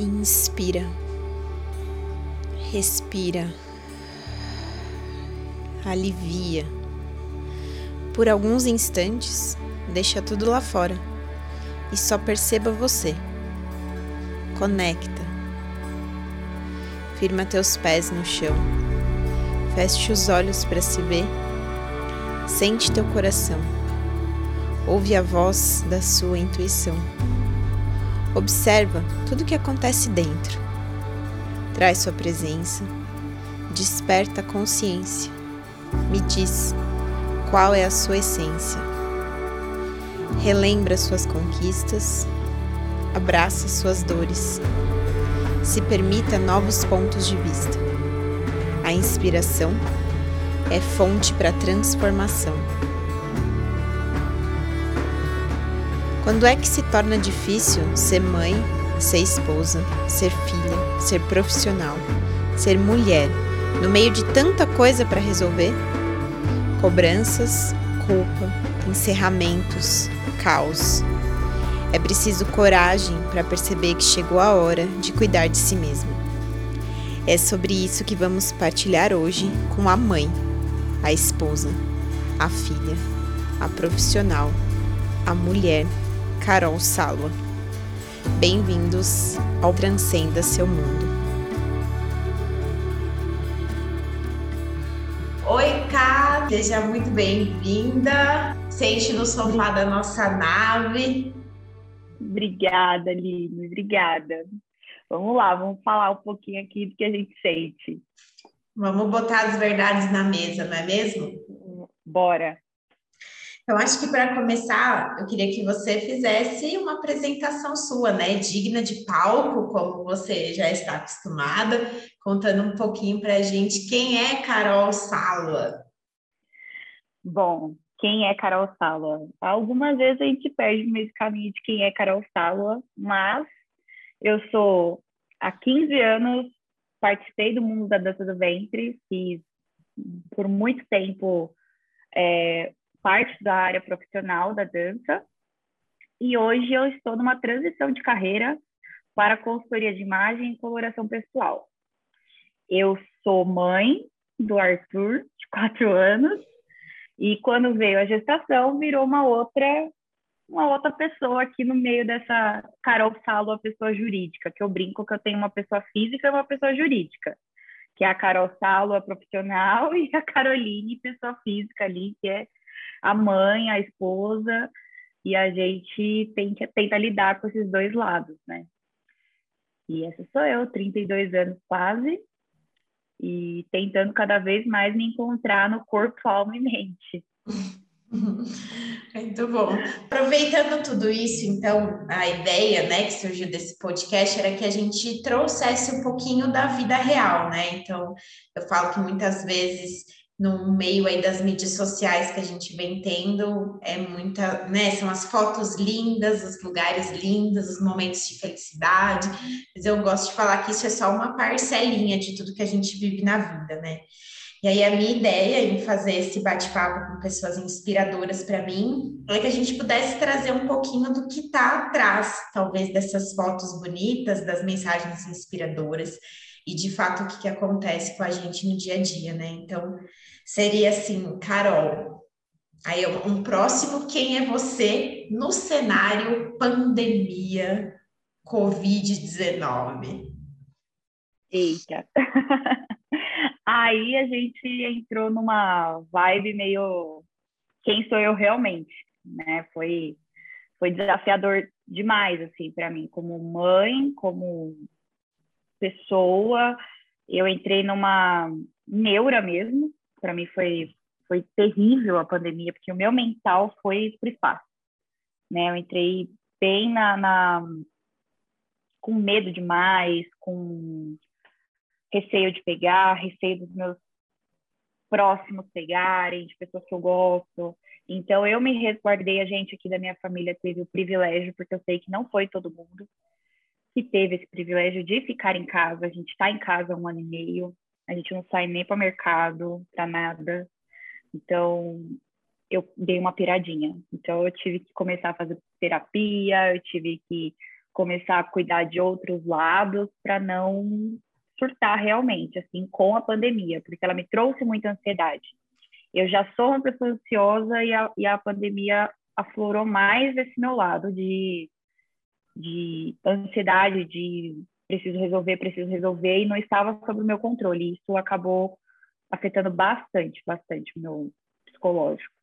Inspira. Respira. Alivia. Por alguns instantes, deixa tudo lá fora e só perceba você. Conecta. Firma teus pés no chão. Feche os olhos para se ver. Sente teu coração. Ouve a voz da sua intuição. Observa tudo o que acontece dentro. Traz sua presença. Desperta a consciência. Me diz qual é a sua essência. Relembra suas conquistas. Abraça suas dores. Se permita novos pontos de vista. A inspiração é fonte para transformação. Quando é que se torna difícil ser mãe, ser esposa, ser filha, ser profissional, ser mulher, no meio de tanta coisa para resolver? Cobranças, culpa, encerramentos, caos. É preciso coragem para perceber que chegou a hora de cuidar de si mesmo. É sobre isso que vamos partilhar hoje com a mãe, a esposa, a filha, a profissional, a mulher Carol Salwa. Bem-vindos ao Transcenda Seu Mundo. Oi, Ká, seja muito bem-vinda. Sente no sofá da nossa nave. Obrigada, Aline, obrigada. Vamos lá, vamos falar um pouquinho aqui do que a gente sente. Vamos botar as verdades na mesa, não é mesmo? Bora. Então, acho que para começar, eu queria que você fizesse uma apresentação sua, né? Digna de palco, como você já está acostumada, contando um pouquinho para a gente quem é Carol Salwa. Bom, quem é Carol Salwa? Algumas vezes a gente perde no meio do caminho de quem é Carol Salwa, mas eu sou há 15 anos, participei do mundo da dança do ventre, fiz por muito tempo é, parte da área profissional da dança e hoje eu estou numa transição de carreira para consultoria de imagem e coloração pessoal. Eu sou mãe do Arthur, de quatro anos, e quando veio a gestação, virou uma outra uma outra pessoa aqui no meio dessa Carol Salo, a pessoa jurídica, que eu brinco que eu tenho uma pessoa física e uma pessoa jurídica, que é a Carol Salo, a profissional, e a Caroline, pessoa física ali, que é a mãe, a esposa, e a gente tem que, tenta lidar com esses dois lados, né? E essa sou eu, 32 anos quase, e tentando cada vez mais me encontrar no corpo, alma e mente. Muito bom. Aproveitando tudo isso, então, a ideia, né, que surgiu desse podcast era que a gente trouxesse um pouquinho da vida real, né? Então, eu falo que muitas vezes no meio aí das mídias sociais que a gente vem tendo, é muita, né, são as fotos lindas, os lugares lindos, os momentos de felicidade, mas eu gosto de falar que isso é só uma parcelinha de tudo que a gente vive na vida, né? E aí a minha ideia em fazer esse bate-papo com pessoas inspiradoras para mim é que a gente pudesse trazer um pouquinho do que está atrás, talvez dessas fotos bonitas, das mensagens inspiradoras e de fato o que, que acontece com a gente no dia a dia, né? Então, seria assim, Carol. Aí um próximo, quem é você no cenário pandemia Covid-19? Eita. Aí a gente entrou numa vibe meio quem sou eu realmente, né? Foi foi desafiador demais assim para mim como mãe, como pessoa. Eu entrei numa neura mesmo, para mim foi foi terrível a pandemia, porque o meu mental foi para espaço. Né? Eu entrei bem na, na, com medo demais, com receio de pegar, receio dos meus próximos pegarem, de pessoas que eu gosto. Então eu me resguardei, a gente aqui da minha família teve o privilégio, porque eu sei que não foi todo mundo que teve esse privilégio de ficar em casa. A gente está em casa um ano e meio, a gente não sai nem para o mercado, para nada. Então, eu dei uma piradinha. Então, eu tive que começar a fazer terapia, eu tive que começar a cuidar de outros lados para não surtar realmente, assim, com a pandemia, porque ela me trouxe muita ansiedade. Eu já sou uma pessoa ansiosa e a, e a pandemia aflorou mais esse meu lado de, de ansiedade, de preciso resolver, preciso resolver, e não estava sob o meu controle. Isso acabou afetando bastante, bastante o meu psicológico.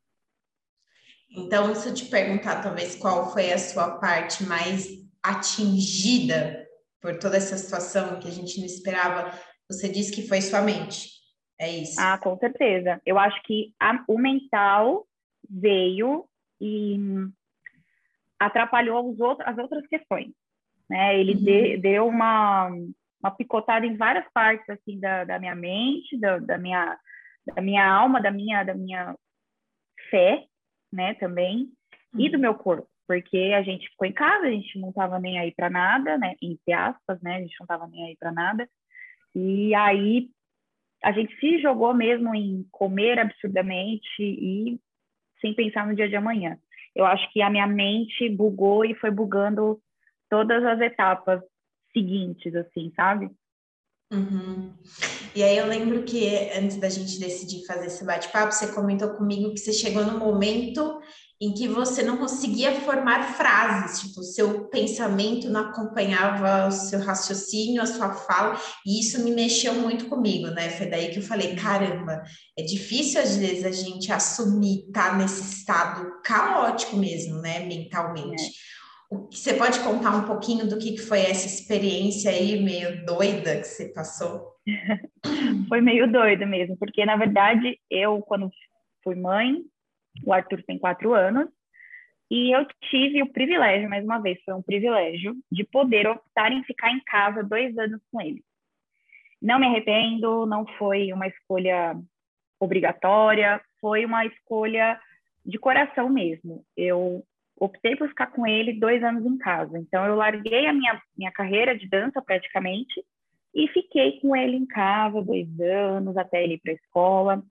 Então, se eu te perguntar, talvez, qual foi a sua parte mais atingida por toda essa situação que a gente não esperava, você disse que foi sua mente. É isso. Ah, com certeza. Eu acho que a, o mental veio e atrapalhou os outros, as outras questões. Né? Ele uhum. de, deu uma, uma picotada em várias partes assim da, da minha mente, da, da, minha, da minha alma, da minha, da minha fé, né, também, uhum. e do uhum. meu corpo, porque a gente ficou em casa, a gente não estava nem aí para nada, né, entre aspas, né, a gente não estava nem aí para nada, e aí a gente se jogou mesmo em comer absurdamente e sem pensar no dia de amanhã. Eu acho que a minha mente bugou e foi bugando todas as etapas seguintes, assim, sabe? Uhum. E aí eu lembro que antes da gente decidir fazer esse bate-papo, você comentou comigo que você chegou no momento em que você não conseguia formar frases, tipo, o seu pensamento não acompanhava o seu raciocínio, a sua fala, e isso me mexeu muito comigo, né? Foi daí que eu falei, caramba, é difícil às vezes a gente assumir estar tá nesse estado caótico mesmo, né, mentalmente. É. Você pode contar um pouquinho do que foi essa experiência aí meio doida que você passou? foi meio doido mesmo, porque na verdade eu, quando fui mãe, o Arthur tem quatro anos, e eu tive o privilégio, mais uma vez, foi um privilégio, de poder optar em ficar em casa dois anos com ele. Não me arrependo, não foi uma escolha obrigatória, foi uma escolha de coração mesmo. Eu optei por ficar com ele dois anos em casa. Então, eu larguei a minha, minha carreira de dança praticamente e fiquei com ele em casa dois anos até ele ir para a escola.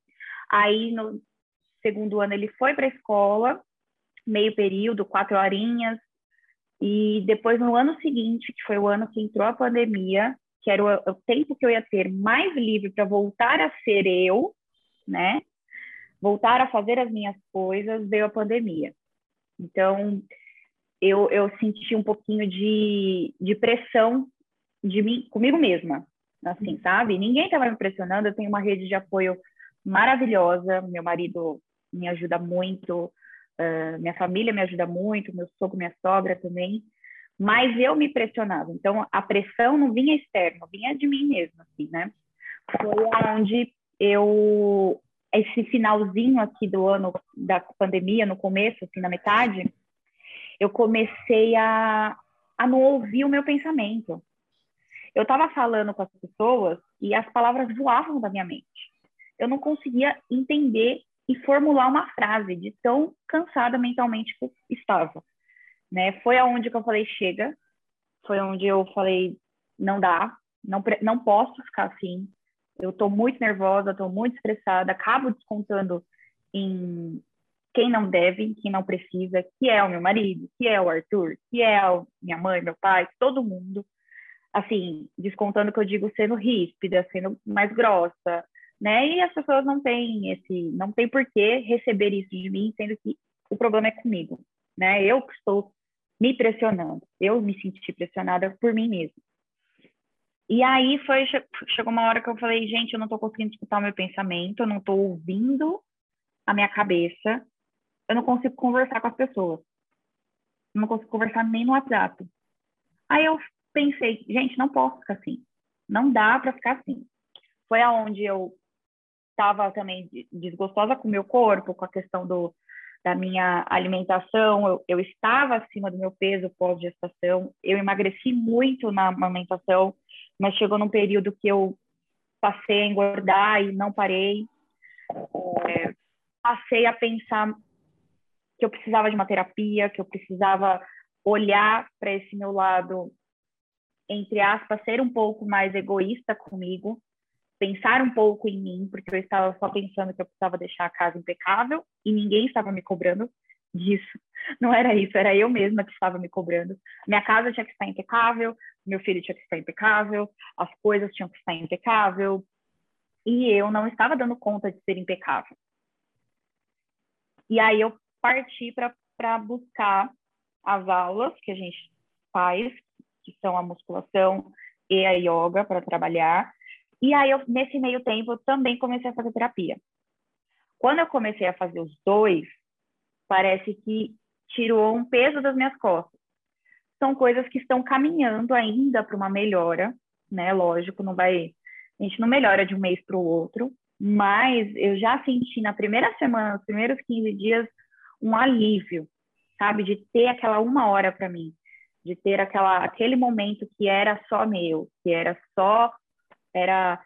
Aí, no segundo ano, ele foi para a escola, meio período, quatro horinhas. E depois, no ano seguinte, que foi o ano que entrou a pandemia, que era o, o tempo que eu ia ter mais livre para voltar a ser eu, né? Voltar a fazer as minhas coisas, veio a pandemia. Então, eu, eu senti um pouquinho de, de pressão de mim, comigo mesma, assim, sabe? Ninguém estava me pressionando, eu tenho uma rede de apoio maravilhosa, meu marido me ajuda muito, uh, minha família me ajuda muito, meu sogro, minha sogra também, mas eu me pressionava, então a pressão não vinha externa, vinha de mim mesma, assim, né? Foi onde eu esse finalzinho aqui do ano da pandemia, no começo, assim, na metade, eu comecei a, a não ouvir o meu pensamento. Eu estava falando com as pessoas e as palavras voavam da minha mente. Eu não conseguia entender e formular uma frase de tão cansada mentalmente que estava. Né? Foi aonde que eu falei chega, foi onde eu falei não dá, não, não posso ficar assim, eu estou muito nervosa, estou muito estressada, acabo descontando em quem não deve, quem não precisa, que é o meu marido, que é o Arthur, que é a minha mãe, meu pai, todo mundo. Assim, descontando que eu digo sendo ríspida, sendo mais grossa, né? E as pessoas não têm esse, não tem por que receber isso de mim, sendo que o problema é comigo, né? Eu que estou me pressionando, eu me senti pressionada por mim mesma. E aí foi chegou uma hora que eu falei, gente, eu não estou conseguindo escutar o meu pensamento, eu não estou ouvindo a minha cabeça, eu não consigo conversar com as pessoas. Eu não consigo conversar nem no WhatsApp. Aí eu pensei, gente, não posso ficar assim. Não dá para ficar assim. Foi aonde eu estava também desgostosa com o meu corpo, com a questão do, da minha alimentação, eu, eu estava acima do meu peso pós-gestação, eu emagreci muito na amamentação, mas chegou num período que eu passei a engordar e não parei. É, passei a pensar que eu precisava de uma terapia, que eu precisava olhar para esse meu lado, entre aspas, ser um pouco mais egoísta comigo, pensar um pouco em mim, porque eu estava só pensando que eu precisava deixar a casa impecável e ninguém estava me cobrando. disso. Não era isso, era eu mesma que estava me cobrando. Minha casa tinha que estar impecável, meu filho tinha que estar impecável, as coisas tinham que estar impecável, e eu não estava dando conta de ser impecável. E aí eu parti para buscar as aulas que a gente faz, que são a musculação e a yoga para trabalhar. E aí eu, nesse meio tempo eu também comecei a fazer terapia. Quando eu comecei a fazer os dois, parece que tirou um peso das minhas costas. São coisas que estão caminhando ainda para uma melhora, né? Lógico, não vai, a gente não melhora de um mês para o outro, mas eu já senti na primeira semana, nos primeiros 15 dias, um alívio, sabe, de ter aquela uma hora para mim, de ter aquela aquele momento que era só meu, que era só era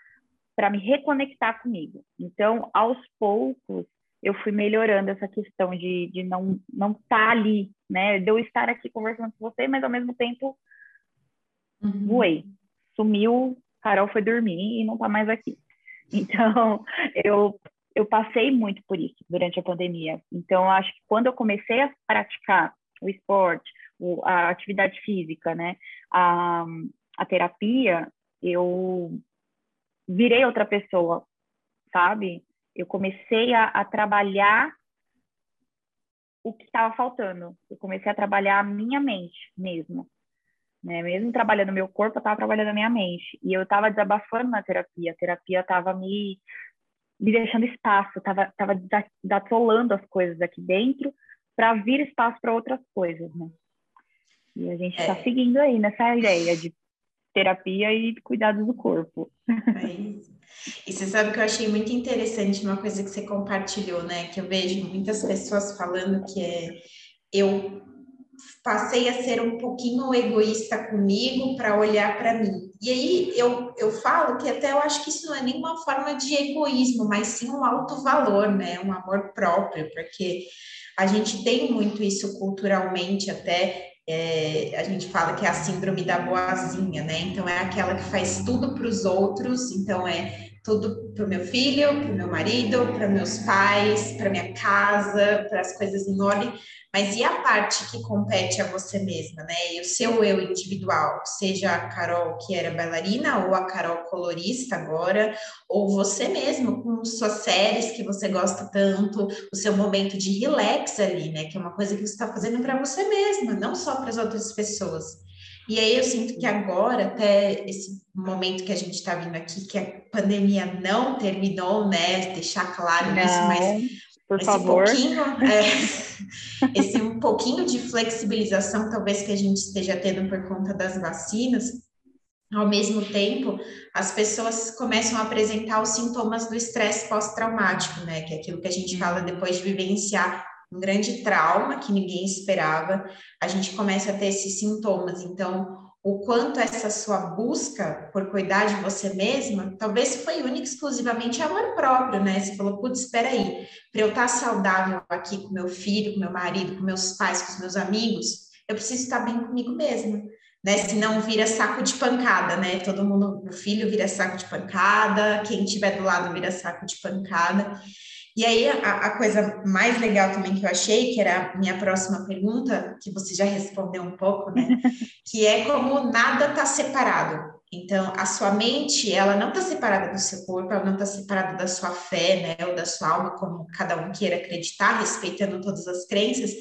para me reconectar comigo. Então, aos poucos, eu fui melhorando essa questão de, de não não estar tá ali, né? De eu estar aqui conversando com você, mas ao mesmo tempo uhum. voei, sumiu, Carol foi dormir e não está mais aqui. Então, eu eu passei muito por isso durante a pandemia. Então, eu acho que quando eu comecei a praticar o esporte, a atividade física, né, a, a terapia, eu virei outra pessoa, sabe? eu comecei a, a trabalhar o que estava faltando. Eu comecei a trabalhar a minha mente mesmo. Né? Mesmo trabalhando meu corpo, eu estava trabalhando a minha mente. E eu estava desabafando na terapia. A terapia estava me, me deixando espaço, estava tava, tava as coisas aqui dentro para vir espaço para outras coisas. Né? E a gente está é. seguindo aí nessa ideia de terapia e cuidado do corpo. É isso. E você sabe que eu achei muito interessante uma coisa que você compartilhou, né? Que eu vejo muitas pessoas falando que é eu passei a ser um pouquinho egoísta comigo para olhar para mim. E aí eu, eu falo que até eu acho que isso não é nenhuma forma de egoísmo, mas sim um alto valor, né? Um amor próprio, porque a gente tem muito isso culturalmente até é, a gente fala que é a síndrome da boazinha, né? Então é aquela que faz tudo para os outros, então é tudo para o meu filho, para o meu marido, para meus pais, para minha casa, para as coisas em ordem, mas e a parte que compete a você mesma, né? E o seu eu individual, seja a Carol que era bailarina ou a Carol colorista agora, ou você mesmo com suas séries que você gosta tanto, o seu momento de relax ali, né? Que é uma coisa que você está fazendo para você mesma, não só para as outras pessoas. E aí eu sinto que agora, até esse momento que a gente está vindo aqui, que a pandemia não terminou, né? Deixar claro não, isso, mas por esse favor. pouquinho, é, esse um pouquinho de flexibilização, talvez que a gente esteja tendo por conta das vacinas, ao mesmo tempo, as pessoas começam a apresentar os sintomas do estresse pós-traumático, né? Que é aquilo que a gente fala depois de vivenciar um grande trauma que ninguém esperava, a gente começa a ter esses sintomas. Então, o quanto essa sua busca por cuidar de você mesma, talvez foi única exclusivamente amor próprio, né? Você falou, putz, espera aí, para eu estar saudável aqui com meu filho, com meu marido, com meus pais, com os meus amigos, eu preciso estar bem comigo mesma, né? Senão vira saco de pancada, né? Todo mundo, o filho vira saco de pancada, quem estiver do lado vira saco de pancada. E aí, a, a, coisa mais legal também que eu achei, que era a minha próxima pergunta, que você já respondeu um pouco, né? que é como nada está separado. Então, a sua mente, ela não está separada do seu corpo, ela não está separada da sua fé, né? Ou da sua alma, como cada um queira acreditar, respeitando todas as crenças,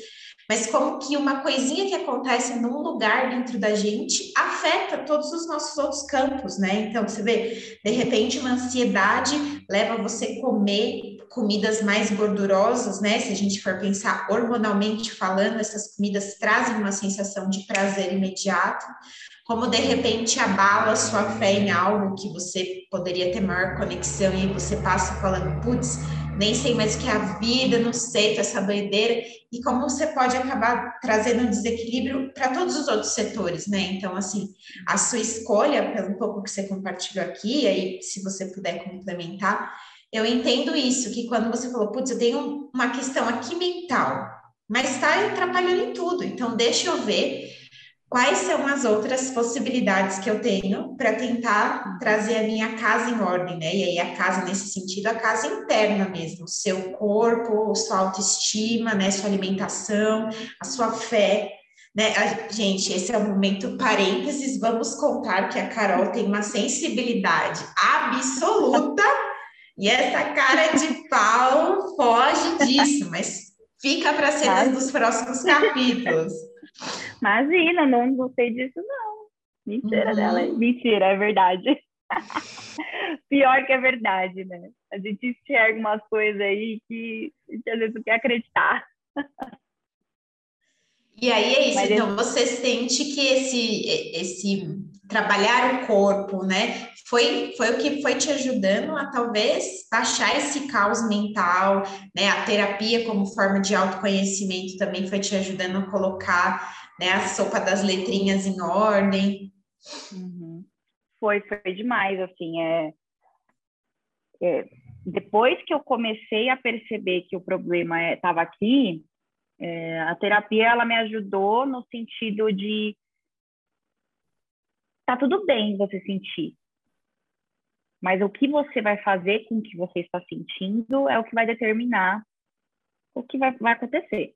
mas como que uma coisinha que acontece num lugar dentro da gente afeta todos os nossos outros campos, né? Então, você vê, de repente, uma ansiedade leva você a comer comidas mais gordurosas, né? Se a gente for pensar hormonalmente falando, essas comidas trazem uma sensação de prazer imediato, como de repente abala sua fé em algo que você poderia ter maior conexão e você passa falando, putz, nem sei mais o que é a vida, não sei, tá essa doideira, e como você pode acabar trazendo um desequilíbrio para todos os outros setores, né? Então, assim, a sua escolha, pelo pouco que você compartilhou aqui, aí se você puder complementar, eu entendo isso, que quando você falou, putz, eu tenho uma questão aqui mental, mas está atrapalhando em tudo, então deixa eu ver quais são as outras possibilidades que eu tenho para tentar trazer a minha casa em ordem, né? E aí a casa nesse sentido, a casa interna mesmo, seu corpo, sua autoestima, né, sua alimentação, a sua fé, né? A, gente, esse é o momento parênteses, vamos contar que a Carol tem uma sensibilidade absoluta e essa cara de pau foge disso, mas fica para cenas dos próximos capítulos. Imagina, não gostei disso, não. Mentira uhum. dela. Mentira, é verdade. Pior que é verdade, né? A gente enxerga umas coisas aí que a gente às vezes não quer acreditar. E aí é isso, Mas então você sente que esse, esse trabalhar o corpo, né, foi, foi o que foi te ajudando a talvez baixar esse caos mental, né, a terapia como forma de autoconhecimento também foi te ajudando a colocar, né, a sopa das letrinhas em ordem. Uhum. Foi, foi demais, assim, é, é, depois que eu comecei a perceber que o problema estava é, aqui, é, a terapia ela me ajudou no sentido de tá tudo bem você sentir, mas o que você vai fazer com o que você está sentindo é o que vai determinar o que vai, vai acontecer.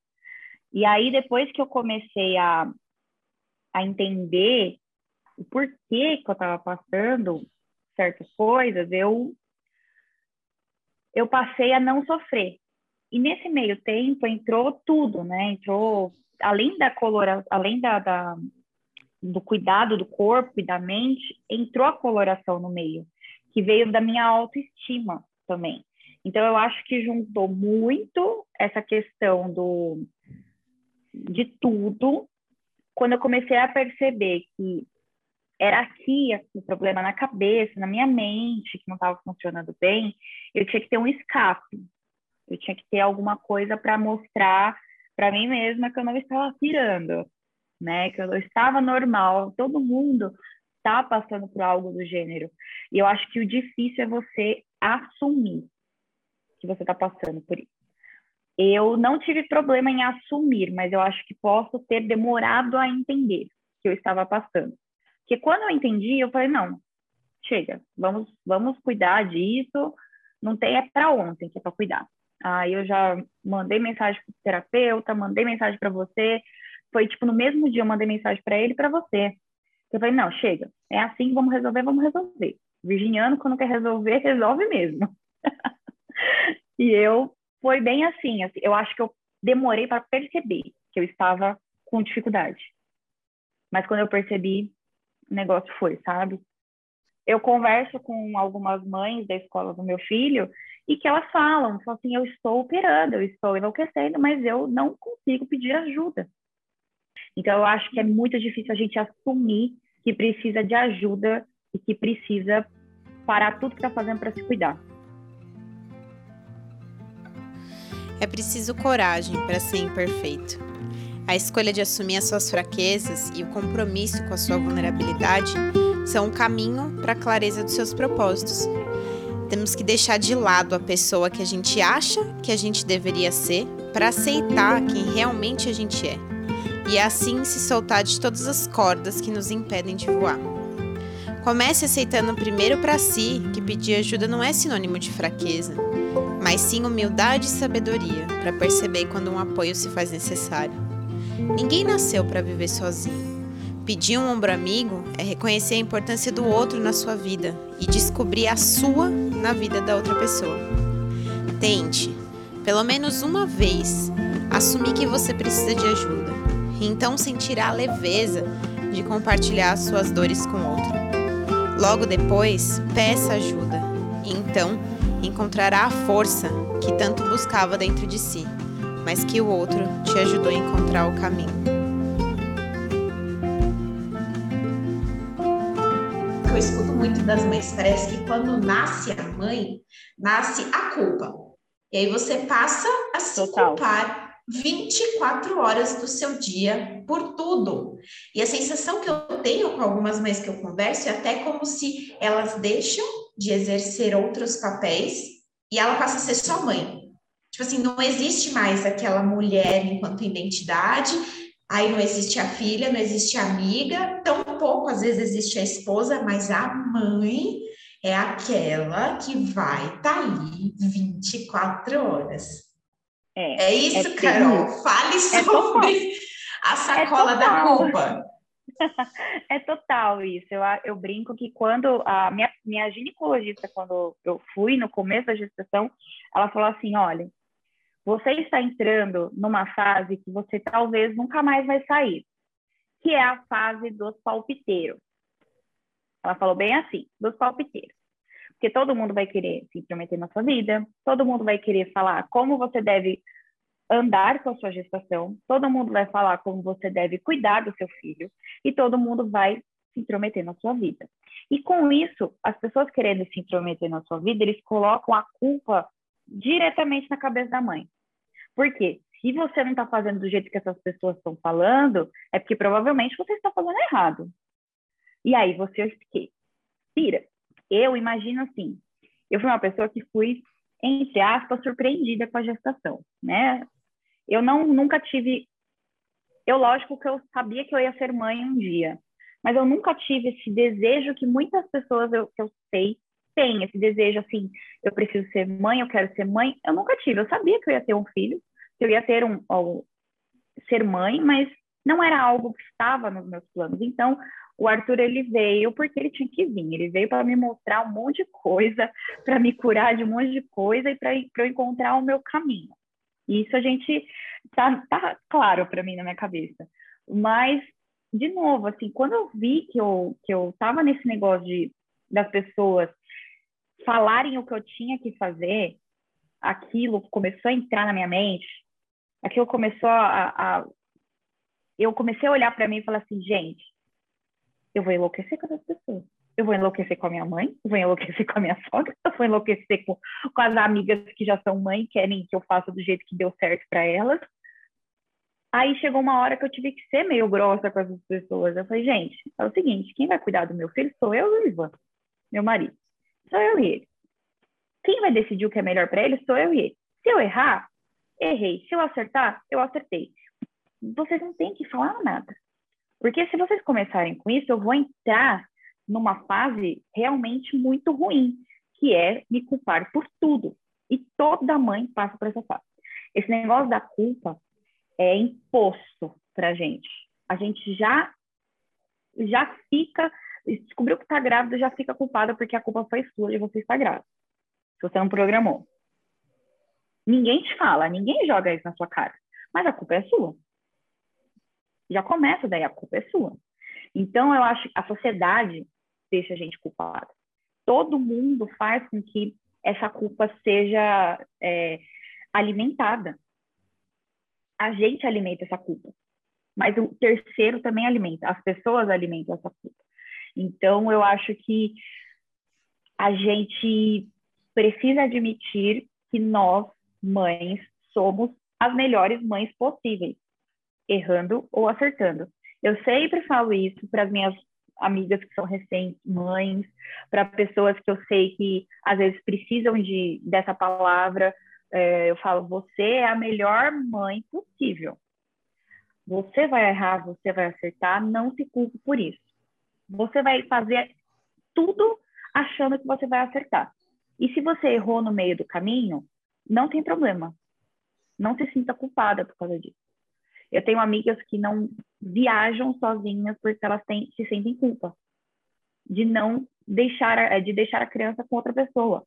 E aí depois que eu comecei a, a entender o porquê que eu estava passando certas coisas, eu eu passei a não sofrer. E nesse meio tempo entrou tudo, né? Entrou, além da coloração, além da, da, do cuidado do corpo e da mente, entrou a coloração no meio, que veio da minha autoestima também. Então eu acho que juntou muito essa questão do de tudo quando eu comecei a perceber que era aqui o problema na cabeça, na minha mente, que não estava funcionando bem, eu tinha que ter um escape. Eu tinha que ter alguma coisa para mostrar para mim mesma que eu não estava pirando, né? Que eu estava normal. Todo mundo está passando por algo do gênero. E eu acho que o difícil é você assumir que você está passando por isso. Eu não tive problema em assumir, mas eu acho que posso ter demorado a entender que eu estava passando. Porque quando eu entendi, eu falei, não, chega, vamos, vamos cuidar disso, não tem é para ontem que é para cuidar. Aí eu já mandei mensagem para o terapeuta, mandei mensagem para você. Foi tipo no mesmo dia eu mandei mensagem para ele e para você. Eu falei, não, chega, é assim, vamos resolver, vamos resolver. Virginiano, quando quer resolver, resolve mesmo. e eu, foi bem assim, assim, eu acho que eu demorei para perceber que eu estava com dificuldade. Mas quando eu percebi, o negócio foi, sabe? Eu converso com algumas mães da escola do meu filho e que elas falam, falam assim, eu estou operando, eu estou enlouquecendo, mas eu não consigo pedir ajuda. Então, eu acho que é muito difícil a gente assumir que precisa de ajuda e que precisa parar tudo que está fazendo para se cuidar. É preciso coragem para ser imperfeito. A escolha de assumir as suas fraquezas e o compromisso com a sua vulnerabilidade são um caminho para a clareza dos seus propósitos temos que deixar de lado a pessoa que a gente acha que a gente deveria ser para aceitar quem realmente a gente é. E assim se soltar de todas as cordas que nos impedem de voar. Comece aceitando primeiro para si que pedir ajuda não é sinônimo de fraqueza, mas sim humildade e sabedoria para perceber quando um apoio se faz necessário. Ninguém nasceu para viver sozinho. Pedir um ombro amigo é reconhecer a importância do outro na sua vida e descobrir a sua na vida da outra pessoa. Tente, pelo menos uma vez, assumir que você precisa de ajuda e então sentirá a leveza de compartilhar suas dores com outro. Logo depois, peça ajuda e então encontrará a força que tanto buscava dentro de si, mas que o outro te ajudou a encontrar o caminho. eu escuto muito das mães, parece que quando nasce a mãe, nasce a culpa. E aí você passa a se Total. culpar 24 horas do seu dia por tudo. E a sensação que eu tenho com algumas mães que eu converso é até como se elas deixam de exercer outros papéis e ela passa a ser só mãe. Tipo assim, não existe mais aquela mulher enquanto identidade, Aí não existe a filha, não existe a amiga, tão pouco às vezes existe a esposa, mas a mãe é aquela que vai estar tá ali 24 horas. É, é isso, é Carol. Fale é sobre a sacola da culpa. É total isso. Eu, eu brinco que quando a minha, minha ginecologista, quando eu fui no começo da gestação, ela falou assim: olha, você está entrando numa fase que você talvez nunca mais vai sair, que é a fase dos palpiteiros. Ela falou bem assim, dos palpiteiros. Porque todo mundo vai querer se intrometer na sua vida, todo mundo vai querer falar como você deve andar com a sua gestação, todo mundo vai falar como você deve cuidar do seu filho e todo mundo vai se intrometer na sua vida. E com isso, as pessoas querendo se intrometer na sua vida, eles colocam a culpa diretamente na cabeça da mãe. Por quê? Se você não está fazendo do jeito que essas pessoas estão falando, é porque provavelmente você está fazendo errado. E aí você o quê? Tira. Eu imagino assim, eu fui uma pessoa que fui, entre aspas, surpreendida com a gestação, né? Eu não nunca tive. Eu, lógico que eu sabia que eu ia ser mãe um dia, mas eu nunca tive esse desejo que muitas pessoas eu, que eu sei têm, esse desejo assim, eu preciso ser mãe, eu quero ser mãe. Eu nunca tive. Eu sabia que eu ia ter um filho, que eu ia ter um, um ser mãe, mas não era algo que estava nos meus planos. Então, o Arthur ele veio porque ele tinha que vir. Ele veio para me mostrar um monte de coisa, para me curar de um monte de coisa e para eu encontrar o meu caminho. Isso a gente tá, tá claro para mim na minha cabeça. Mas de novo, assim, quando eu vi que eu que eu tava nesse negócio de das pessoas falarem o que eu tinha que fazer, aquilo começou a entrar na minha mente, aquilo começou a, a eu comecei a olhar para mim e falar assim, gente, eu vou enlouquecer com essas pessoas eu vou enlouquecer com a minha mãe, eu vou enlouquecer com a minha sogra, eu vou enlouquecer com, com as amigas que já são mãe, querem que eu faça do jeito que deu certo para elas. Aí chegou uma hora que eu tive que ser meio grossa com essas pessoas. Eu falei, gente, é o seguinte, quem vai cuidar do meu filho sou eu e o Ivan, meu marido. Sou eu e ele. Quem vai decidir o que é melhor para ele sou eu e ele. Se eu errar, errei. Se eu acertar, eu acertei. Vocês não têm que falar nada. Porque se vocês começarem com isso, eu vou entrar numa fase realmente muito ruim, que é me culpar por tudo. E toda mãe passa por essa fase. Esse negócio da culpa é imposto para gente. A gente já já fica descobriu que está grávida, já fica culpada porque a culpa foi sua de você estar grávida. Se você não programou. Ninguém te fala, ninguém joga isso na sua cara, mas a culpa é sua. Já começa daí, a culpa é sua. Então, eu acho que a sociedade deixa a gente culpada. Todo mundo faz com que essa culpa seja é, alimentada. A gente alimenta essa culpa, mas o terceiro também alimenta, as pessoas alimentam essa culpa. Então, eu acho que a gente precisa admitir que nós, mães, somos as melhores mães possíveis, errando ou acertando. Eu sempre falo isso para as minhas amigas que são recentes mães, para pessoas que eu sei que às vezes precisam de dessa palavra. É, eu falo, você é a melhor mãe possível. Você vai errar, você vai acertar, não se culpe por isso. Você vai fazer tudo achando que você vai acertar. E se você errou no meio do caminho, não tem problema. Não se sinta culpada por causa disso. Eu tenho amigas que não viajam sozinhas porque elas têm, se sentem culpa de não deixar de deixar a criança com outra pessoa.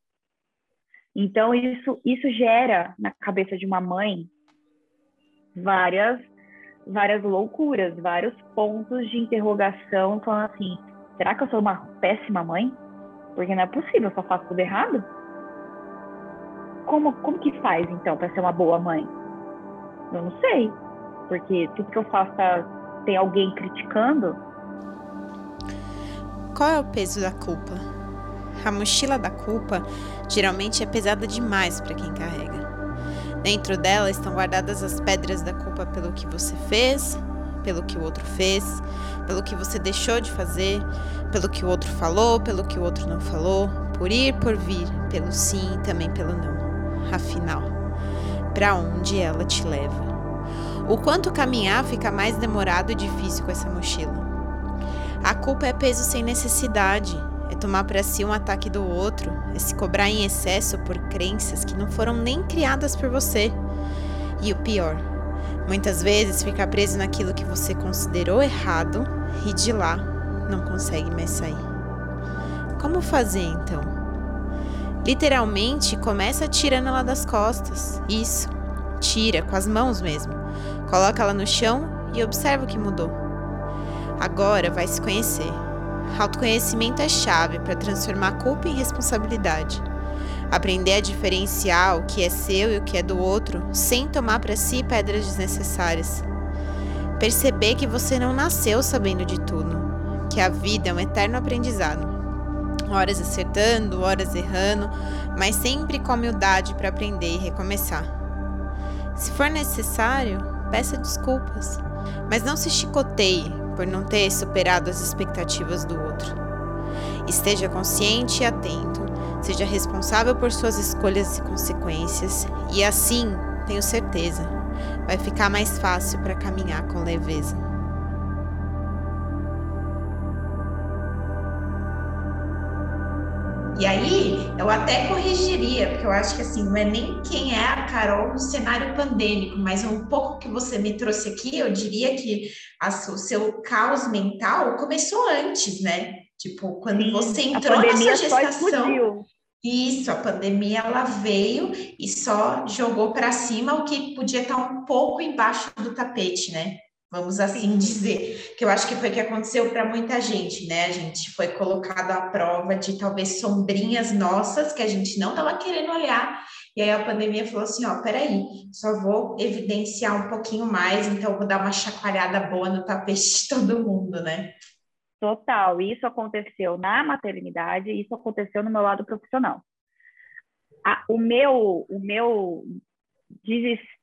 Então isso isso gera na cabeça de uma mãe várias várias loucuras, vários pontos de interrogação, falando assim: será que eu sou uma péssima mãe? Porque não é possível, eu só faço tudo errado. Como como que faz então para ser uma boa mãe? Eu não sei porque tudo que eu faço tá, tem alguém criticando. Qual é o peso da culpa? A mochila da culpa geralmente é pesada demais para quem carrega. Dentro dela estão guardadas as pedras da culpa pelo que você fez, pelo que o outro fez, pelo que você deixou de fazer, pelo que o outro falou, pelo que o outro não falou, por ir, por vir, pelo sim e também pelo não. Afinal, para onde ela te leva? O quanto caminhar fica mais demorado e difícil com essa mochila. A culpa é peso sem necessidade, é tomar para si um ataque do outro, é se cobrar em excesso por crenças que não foram nem criadas por você. E o pior, muitas vezes ficar preso naquilo que você considerou errado e de lá não consegue mais sair. Como fazer então? Literalmente, começa tirando ela das costas. Isso. Tira, com as mãos mesmo. Coloca ela no chão e observa o que mudou. Agora vai se conhecer. Autoconhecimento é chave para transformar culpa em responsabilidade. Aprender a diferenciar o que é seu e o que é do outro, sem tomar para si pedras desnecessárias. Perceber que você não nasceu sabendo de tudo, que a vida é um eterno aprendizado. Horas acertando, horas errando, mas sempre com humildade para aprender e recomeçar. Se for necessário, peça desculpas, mas não se chicoteie por não ter superado as expectativas do outro. Esteja consciente e atento, seja responsável por suas escolhas e consequências, e assim, tenho certeza, vai ficar mais fácil para caminhar com leveza. E aí, eu até corrigiria, porque eu acho que assim, não é nem quem é a Carol no cenário pandêmico, mas um pouco que você me trouxe aqui, eu diria que a, o seu caos mental começou antes, né? Tipo, quando Sim, você entrou nessa gestação. Isso, a pandemia ela veio e só jogou para cima o que podia estar um pouco embaixo do tapete, né? Vamos assim dizer, que eu acho que foi o que aconteceu para muita gente, né? A gente foi colocado à prova de talvez sombrinhas nossas que a gente não estava querendo olhar, e aí a pandemia falou assim: ó, peraí, só vou evidenciar um pouquinho mais, então vou dar uma chacoalhada boa no tapete de todo mundo, né? Total, isso aconteceu na maternidade, isso aconteceu no meu lado profissional. A, o meu, o meu desespero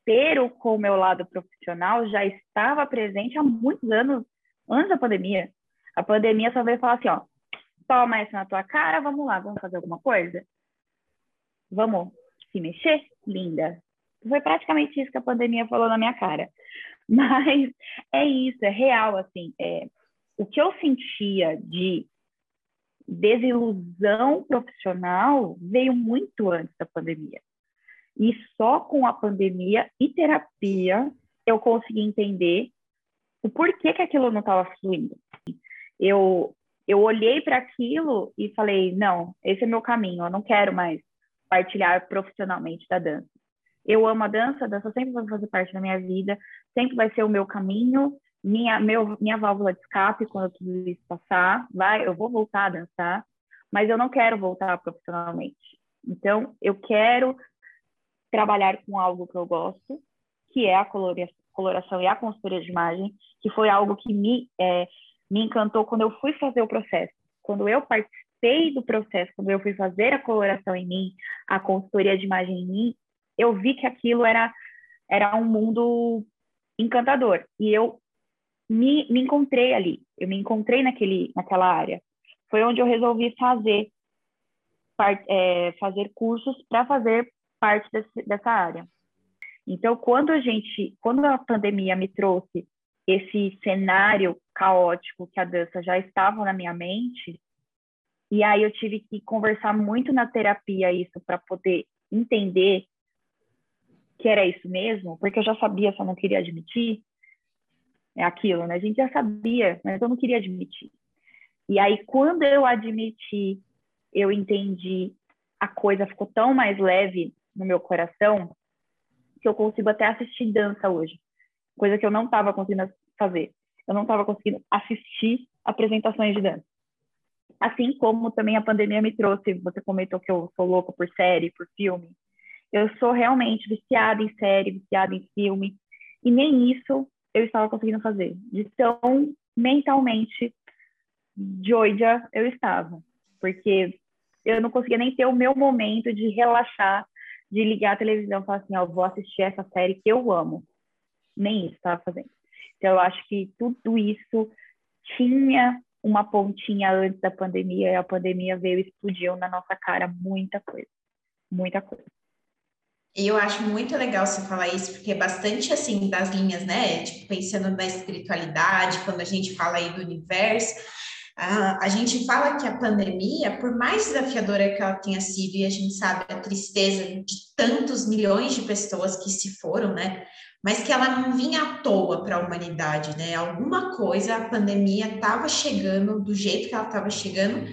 com o meu lado profissional já estava presente há muitos anos antes da pandemia. A pandemia só veio falar assim, ó, toma essa na tua cara, vamos lá, vamos fazer alguma coisa? Vamos se mexer? Linda. Foi praticamente isso que a pandemia falou na minha cara. Mas é isso, é real, assim. É, o que eu sentia de desilusão profissional veio muito antes da pandemia. E só com a pandemia e terapia eu consegui entender o porquê que aquilo não estava fluindo. Eu, eu olhei para aquilo e falei: não, esse é meu caminho, eu não quero mais partilhar profissionalmente da dança. Eu amo a dança, a dança sempre vai fazer parte da minha vida, sempre vai ser o meu caminho, minha, meu, minha válvula de escape quando tudo isso passar. Vai, eu vou voltar a dançar, mas eu não quero voltar profissionalmente. Então, eu quero trabalhar com algo que eu gosto, que é a coloração e a consultoria de imagem, que foi algo que me, é, me encantou quando eu fui fazer o processo. Quando eu participei do processo, quando eu fui fazer a coloração em mim, a consultoria de imagem em mim, eu vi que aquilo era, era um mundo encantador. E eu me, me encontrei ali, eu me encontrei naquele, naquela área. Foi onde eu resolvi fazer, é, fazer cursos para fazer parte desse, dessa área. Então, quando a gente, quando a pandemia me trouxe esse cenário caótico que a dança já estava na minha mente, e aí eu tive que conversar muito na terapia isso para poder entender que era isso mesmo, porque eu já sabia, só não queria admitir. É aquilo, né? A gente já sabia, mas eu não queria admitir. E aí, quando eu admiti, eu entendi, a coisa ficou tão mais leve no meu coração que eu consigo até assistir dança hoje, coisa que eu não estava conseguindo fazer. Eu não estava conseguindo assistir apresentações de dança. Assim como também a pandemia me trouxe, você comentou que eu sou louca por série, por filme. Eu sou realmente viciada em série, viciada em filme, e nem isso eu estava conseguindo fazer. De tão mentalmente doida eu estava, porque eu não conseguia nem ter o meu momento de relaxar de ligar a televisão e falar assim, ó, vou assistir essa série que eu amo. Nem isso estava fazendo. Então, eu acho que tudo isso tinha uma pontinha antes da pandemia e a pandemia veio e explodiu na nossa cara muita coisa. Muita coisa. E eu acho muito legal você falar isso, porque é bastante assim das linhas, né? Tipo, pensando na espiritualidade, quando a gente fala aí do universo, a, a gente fala que a pandemia, por mais desafiadora que ela tenha sido, e a gente sabe a tristeza de tantos milhões de pessoas que se foram, né? Mas que ela não vinha à toa para a humanidade, né? Alguma coisa a pandemia estava chegando do jeito que ela estava chegando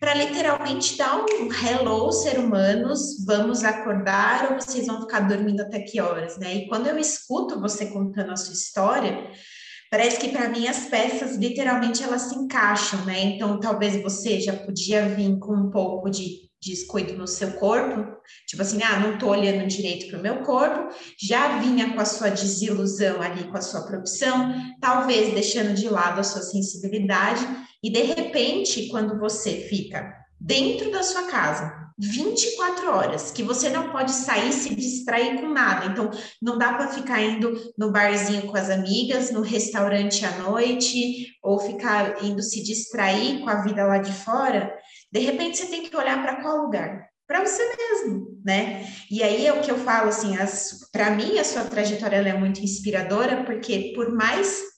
para literalmente dar um hello, ser humanos, vamos acordar ou vocês vão ficar dormindo até que horas, né? E quando eu escuto você contando a sua história, parece que para mim as peças literalmente elas se encaixam, né? Então talvez você já podia vir com um pouco de descuido no seu corpo, tipo assim, ah, não tô olhando direito para o meu corpo, já vinha com a sua desilusão ali com a sua profissão, talvez deixando de lado a sua sensibilidade. E de repente, quando você fica dentro da sua casa, 24 horas, que você não pode sair se distrair com nada. Então, não dá para ficar indo no barzinho com as amigas, no restaurante à noite, ou ficar indo se distrair com a vida lá de fora. De repente, você tem que olhar para qual lugar? Para você mesmo, né? E aí é o que eu falo, assim, para mim, a sua trajetória é muito inspiradora, porque por mais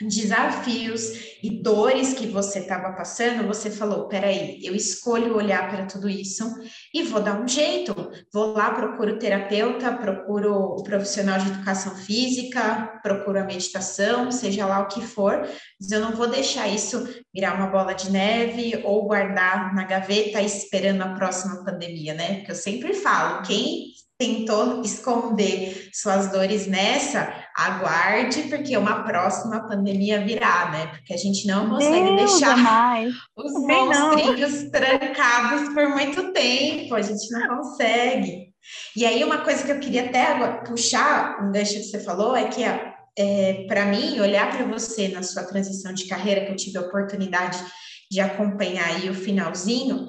desafios e dores que você estava passando, você falou: peraí, eu escolho olhar para tudo isso e vou dar um jeito. Vou lá, procuro terapeuta, procuro o profissional de educação física, procuro a meditação, seja lá o que for, mas eu não vou deixar isso virar uma bola de neve ou guardar na gaveta esperando a próxima pandemia, né? Porque eu sempre falo: quem tentou esconder suas dores nessa, aguarde, porque uma próxima pandemia virá, né? Porque a gente não consegue Deus deixar jamais. os monstrinhos trancados por muito tempo, a gente não consegue. E aí, uma coisa que eu queria até puxar, um gancho que você falou, é que é, para mim, olhar para você na sua transição de carreira, que eu tive a oportunidade de acompanhar aí o finalzinho,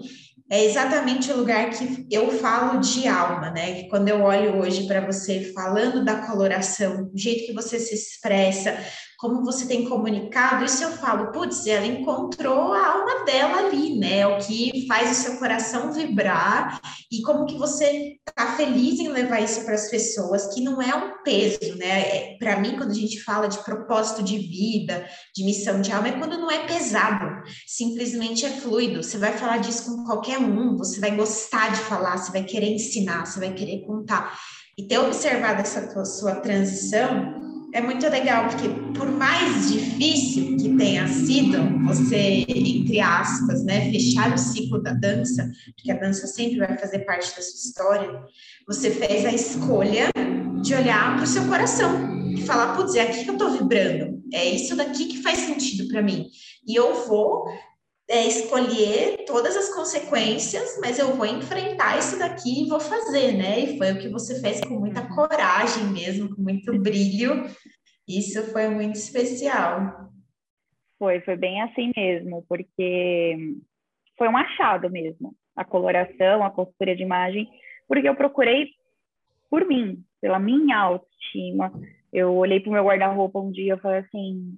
é exatamente o lugar que eu falo de alma, né? Quando eu olho hoje para você falando da coloração, o jeito que você se expressa, como você tem comunicado, isso eu falo, putz, ela encontrou a alma dela ali, né? O que faz o seu coração vibrar e como que você tá feliz em levar isso para as pessoas, que não é um peso, né? É, para mim, quando a gente fala de propósito de vida, de missão de alma, é quando não é pesado, simplesmente é fluido. Você vai falar disso com qualquer um, você vai gostar de falar, você vai querer ensinar, você vai querer contar. E ter observado essa sua transição é muito legal, porque por mais difícil que tenha sido você, entre aspas, né, fechar o ciclo da dança, porque a dança sempre vai fazer parte da sua história, você fez a escolha de olhar para o seu coração e falar, putz, é aqui que eu estou vibrando, é isso daqui que faz sentido para mim. E eu vou é, escolher todas as consequências, mas eu vou enfrentar isso daqui e vou fazer, né? E foi o que você fez com muita uhum. coragem mesmo, com muito brilho. Isso foi muito especial. Foi, foi bem assim mesmo, porque foi um achado mesmo, a coloração, a costura de imagem, porque eu procurei por mim, pela minha autoestima. Eu olhei para o meu guarda-roupa um dia e falei assim,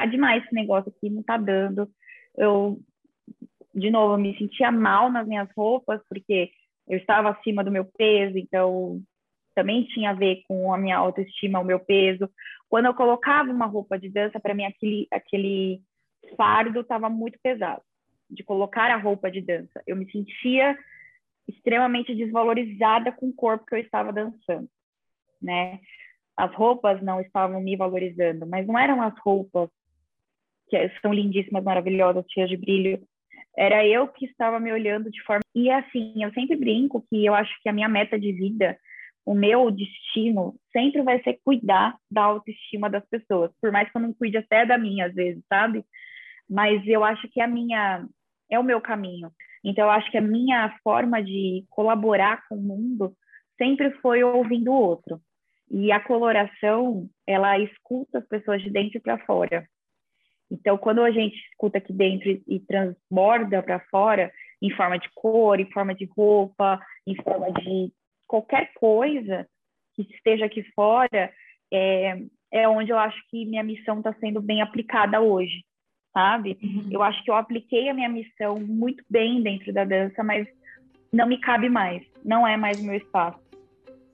tá demais esse negócio aqui, não tá dando. Eu, de novo, me sentia mal nas minhas roupas, porque eu estava acima do meu peso, então também tinha a ver com a minha autoestima, o meu peso. Quando eu colocava uma roupa de dança, para mim aquele, aquele fardo estava muito pesado, de colocar a roupa de dança. Eu me sentia extremamente desvalorizada com o corpo que eu estava dançando, né? As roupas não estavam me valorizando, mas não eram as roupas que são lindíssimas, maravilhosas, cheias de brilho. Era eu que estava me olhando de forma. E assim, eu sempre brinco que eu acho que a minha meta de vida, o meu destino, sempre vai ser cuidar da autoestima das pessoas, por mais que eu não cuide até da minha, às vezes, sabe? Mas eu acho que a minha. É o meu caminho. Então, eu acho que a minha forma de colaborar com o mundo sempre foi ouvindo o outro. E a coloração, ela escuta as pessoas de dentro para fora. Então, quando a gente escuta aqui dentro e, transborda para fora, em forma de cor, em forma de roupa, em forma de qualquer coisa que esteja aqui fora, é, é onde eu acho que minha missão está sendo bem aplicada hoje, sabe? Uhum. Eu acho que eu apliquei a minha missão muito bem dentro da dança, mas não me cabe mais, não é mais meu espaço.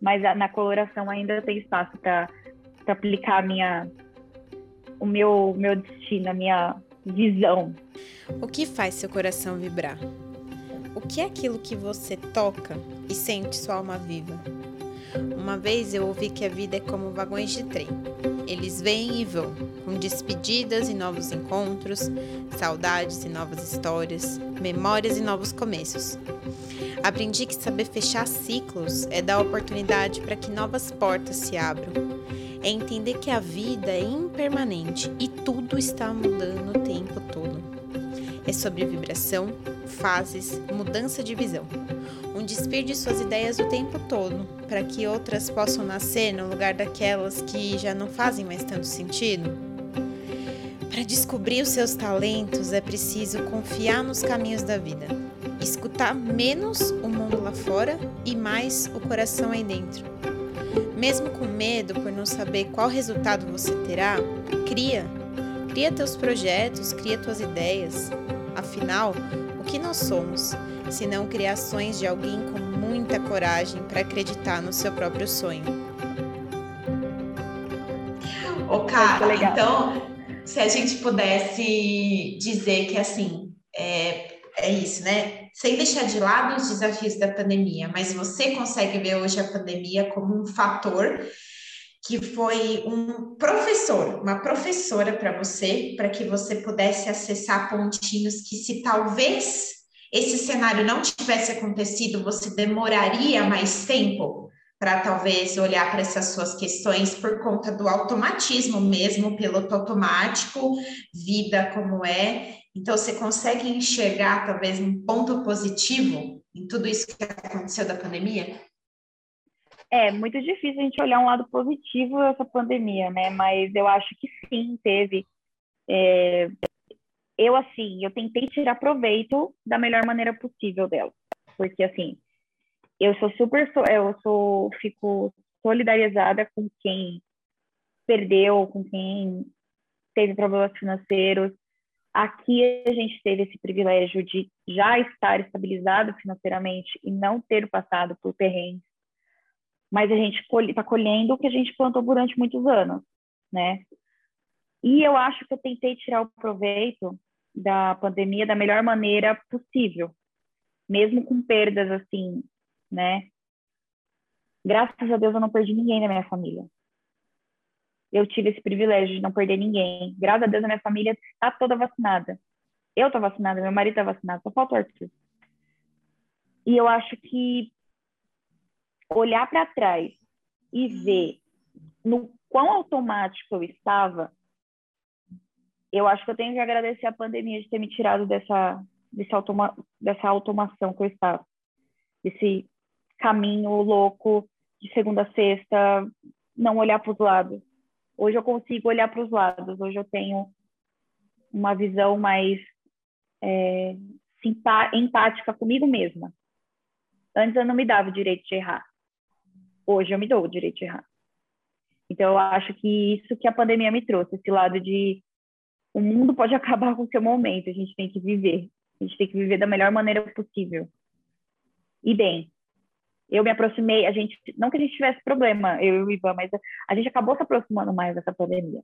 Mas na coloração ainda tem espaço para aplicar a minha, o meu, meu destino, a minha visão. O que faz seu coração vibrar? O que é aquilo que você toca e sente sua alma viva? Uma vez eu ouvi que a vida é como vagões de trem. Eles vêm e vão, com despedidas e novos encontros, saudades e novas histórias, memórias e novos começos. Aprendi que saber fechar ciclos é dar oportunidade para que novas portas se abram. É entender que a vida é impermanente e tudo está mudando o tempo todo. É sobre vibração, fases, mudança de visão um despir de suas ideias o tempo todo, para que outras possam nascer no lugar daquelas que já não fazem mais tanto sentido? Para descobrir os seus talentos é preciso confiar nos caminhos da vida, escutar menos o mundo lá fora e mais o coração aí dentro. Mesmo com medo por não saber qual resultado você terá, cria. Cria teus projetos, cria tuas ideias. Afinal, o que nós somos? senão criações de alguém com muita coragem para acreditar no seu próprio sonho. Ô, Carla, então, se a gente pudesse dizer que assim, é, é isso, né? Sem deixar de lado os desafios da pandemia, mas você consegue ver hoje a pandemia como um fator que foi um professor, uma professora para você, para que você pudesse acessar pontinhos que se talvez esse cenário não tivesse acontecido, você demoraria mais tempo para talvez olhar para essas suas questões por conta do automatismo mesmo, piloto automático, vida como é. Então, você consegue enxergar talvez um ponto positivo em tudo isso que aconteceu da pandemia? É muito difícil a gente olhar um lado positivo dessa pandemia, né? Mas eu acho que sim, teve. É, eu, assim, eu tentei tirar proveito da melhor maneira possível dela. Porque, assim, eu sou super, eu sou, fico solidarizada com quem perdeu, com quem teve problemas financeiros. Aqui a gente teve esse privilégio de já estar estabilizado financeiramente e não ter passado por perrengues. Mas a gente está colhendo o que a gente plantou durante muitos anos, né? E eu acho que eu tentei tirar o proveito da pandemia da melhor maneira possível, mesmo com perdas assim, né? Graças a Deus eu não perdi ninguém da minha família. Eu tive esse privilégio de não perder ninguém. Graças a Deus a minha família está toda vacinada. Eu estou vacinada, meu marido está vacinado, só falta o Arthur. E eu acho que olhar para trás e ver no quão automático eu estava eu acho que eu tenho que agradecer a pandemia de ter me tirado dessa, desse automa dessa automação que eu estava. Desse caminho louco de segunda a sexta, não olhar para os lados. Hoje eu consigo olhar para os lados, hoje eu tenho uma visão mais é, empática comigo mesma. Antes eu não me dava o direito de errar. Hoje eu me dou o direito de errar. Então eu acho que isso que a pandemia me trouxe, esse lado de o mundo pode acabar com o seu momento, a gente tem que viver. A gente tem que viver da melhor maneira possível. E bem, eu me aproximei, a gente, não que a gente tivesse problema, eu e o Ivan, mas a gente acabou se aproximando mais dessa pandemia.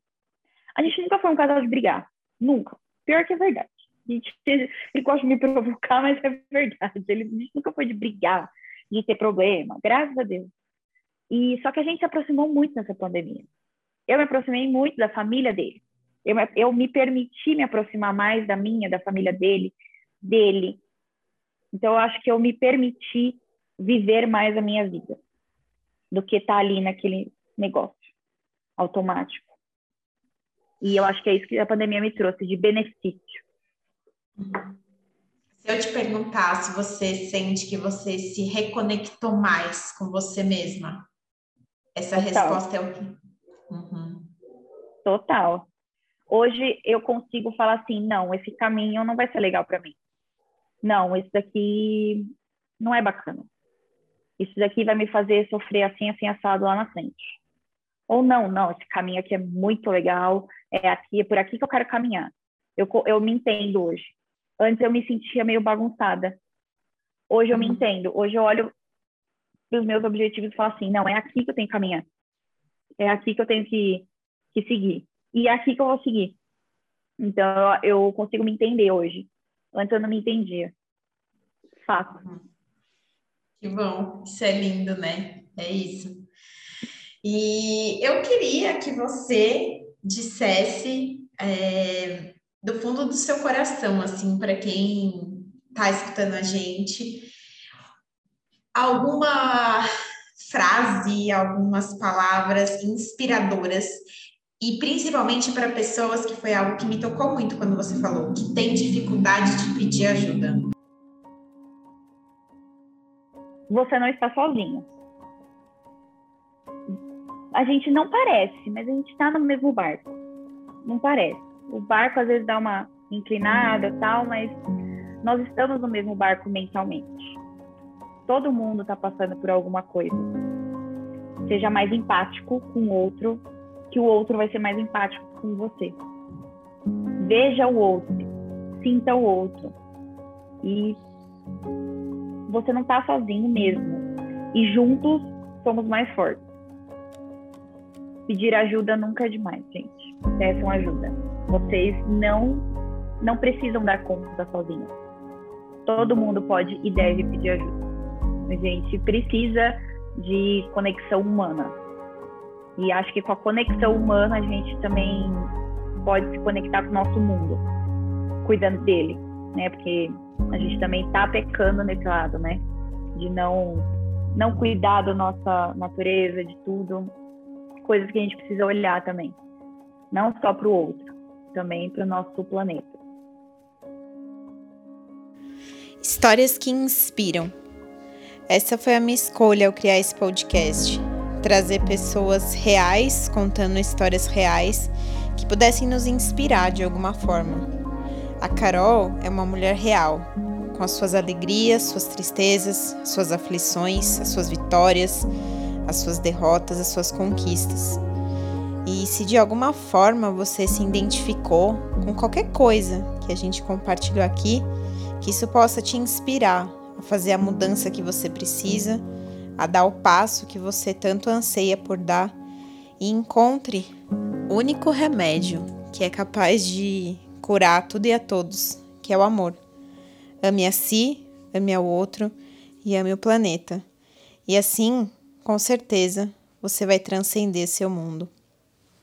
A gente nunca foi um casal de brigar, nunca. Pior que é verdade. A gente, ele gosta de me provocar, mas é verdade. Ele, a gente nunca foi de brigar, de ter problema, graças a Deus. E só que a gente se aproximou muito nessa pandemia. Eu me aproximei muito da família dele eu, eu me permiti me aproximar mais da minha, da família dele, dele. Então, eu acho que eu me permiti viver mais a minha vida do que estar tá ali naquele negócio automático. E eu acho que é isso que a pandemia me trouxe, de benefício. Se eu te perguntar se você sente que você se reconectou mais com você mesma, essa Total. resposta é o quê? Uhum. Total hoje eu consigo falar assim, não, esse caminho não vai ser legal para mim. Não, esse daqui não é bacana. Isso daqui vai me fazer sofrer assim, assim, assado lá na frente. Ou não, não, esse caminho aqui é muito legal, é aqui, é por aqui que eu quero caminhar. Eu, eu me entendo hoje. Antes eu me sentia meio bagunçada. Hoje eu me uhum. entendo. Hoje eu olho para os meus objetivos e falo assim, não, é aqui que eu tenho que caminhar. É aqui que eu tenho que, que seguir. E é aqui que eu vou seguir. Então, eu consigo me entender hoje. Antes eu não me entendia. Fato. Que bom. Isso é lindo, né? É isso. E eu queria que você dissesse é, do fundo do seu coração, assim, para quem está escutando a gente, alguma frase, algumas palavras inspiradoras e principalmente para pessoas que foi algo que me tocou muito quando você falou, que tem dificuldade de pedir ajuda. Você não está sozinho. A gente não parece, mas a gente está no mesmo barco. Não parece. O barco às vezes dá uma inclinada tal, mas nós estamos no mesmo barco mentalmente. Todo mundo está passando por alguma coisa. Seja mais empático com o outro, que o outro vai ser mais empático com você. Veja o outro, sinta o outro. E você não está sozinho mesmo. E juntos somos mais fortes. Pedir ajuda nunca é demais, gente. Peçam ajuda. Vocês não não precisam dar conta sozinhos. Todo mundo pode e deve pedir ajuda. A gente precisa de conexão humana. E acho que com a conexão humana a gente também pode se conectar com o nosso mundo, cuidando dele, né? Porque a gente também está pecando nesse lado, né? De não não cuidar da nossa natureza, de tudo, coisas que a gente precisa olhar também, não só para o outro, também para o nosso planeta. Histórias que inspiram. Essa foi a minha escolha ao criar esse podcast. Trazer pessoas reais contando histórias reais que pudessem nos inspirar de alguma forma. A Carol é uma mulher real, com as suas alegrias, suas tristezas, suas aflições, as suas vitórias, as suas derrotas, as suas conquistas. E se de alguma forma você se identificou com qualquer coisa que a gente compartilhou aqui, que isso possa te inspirar a fazer a mudança que você precisa, a dar o passo que você tanto anseia por dar e encontre o único remédio que é capaz de curar tudo e a todos, que é o amor. Ame a si, ame ao outro e ame o planeta. E assim, com certeza, você vai transcender seu mundo.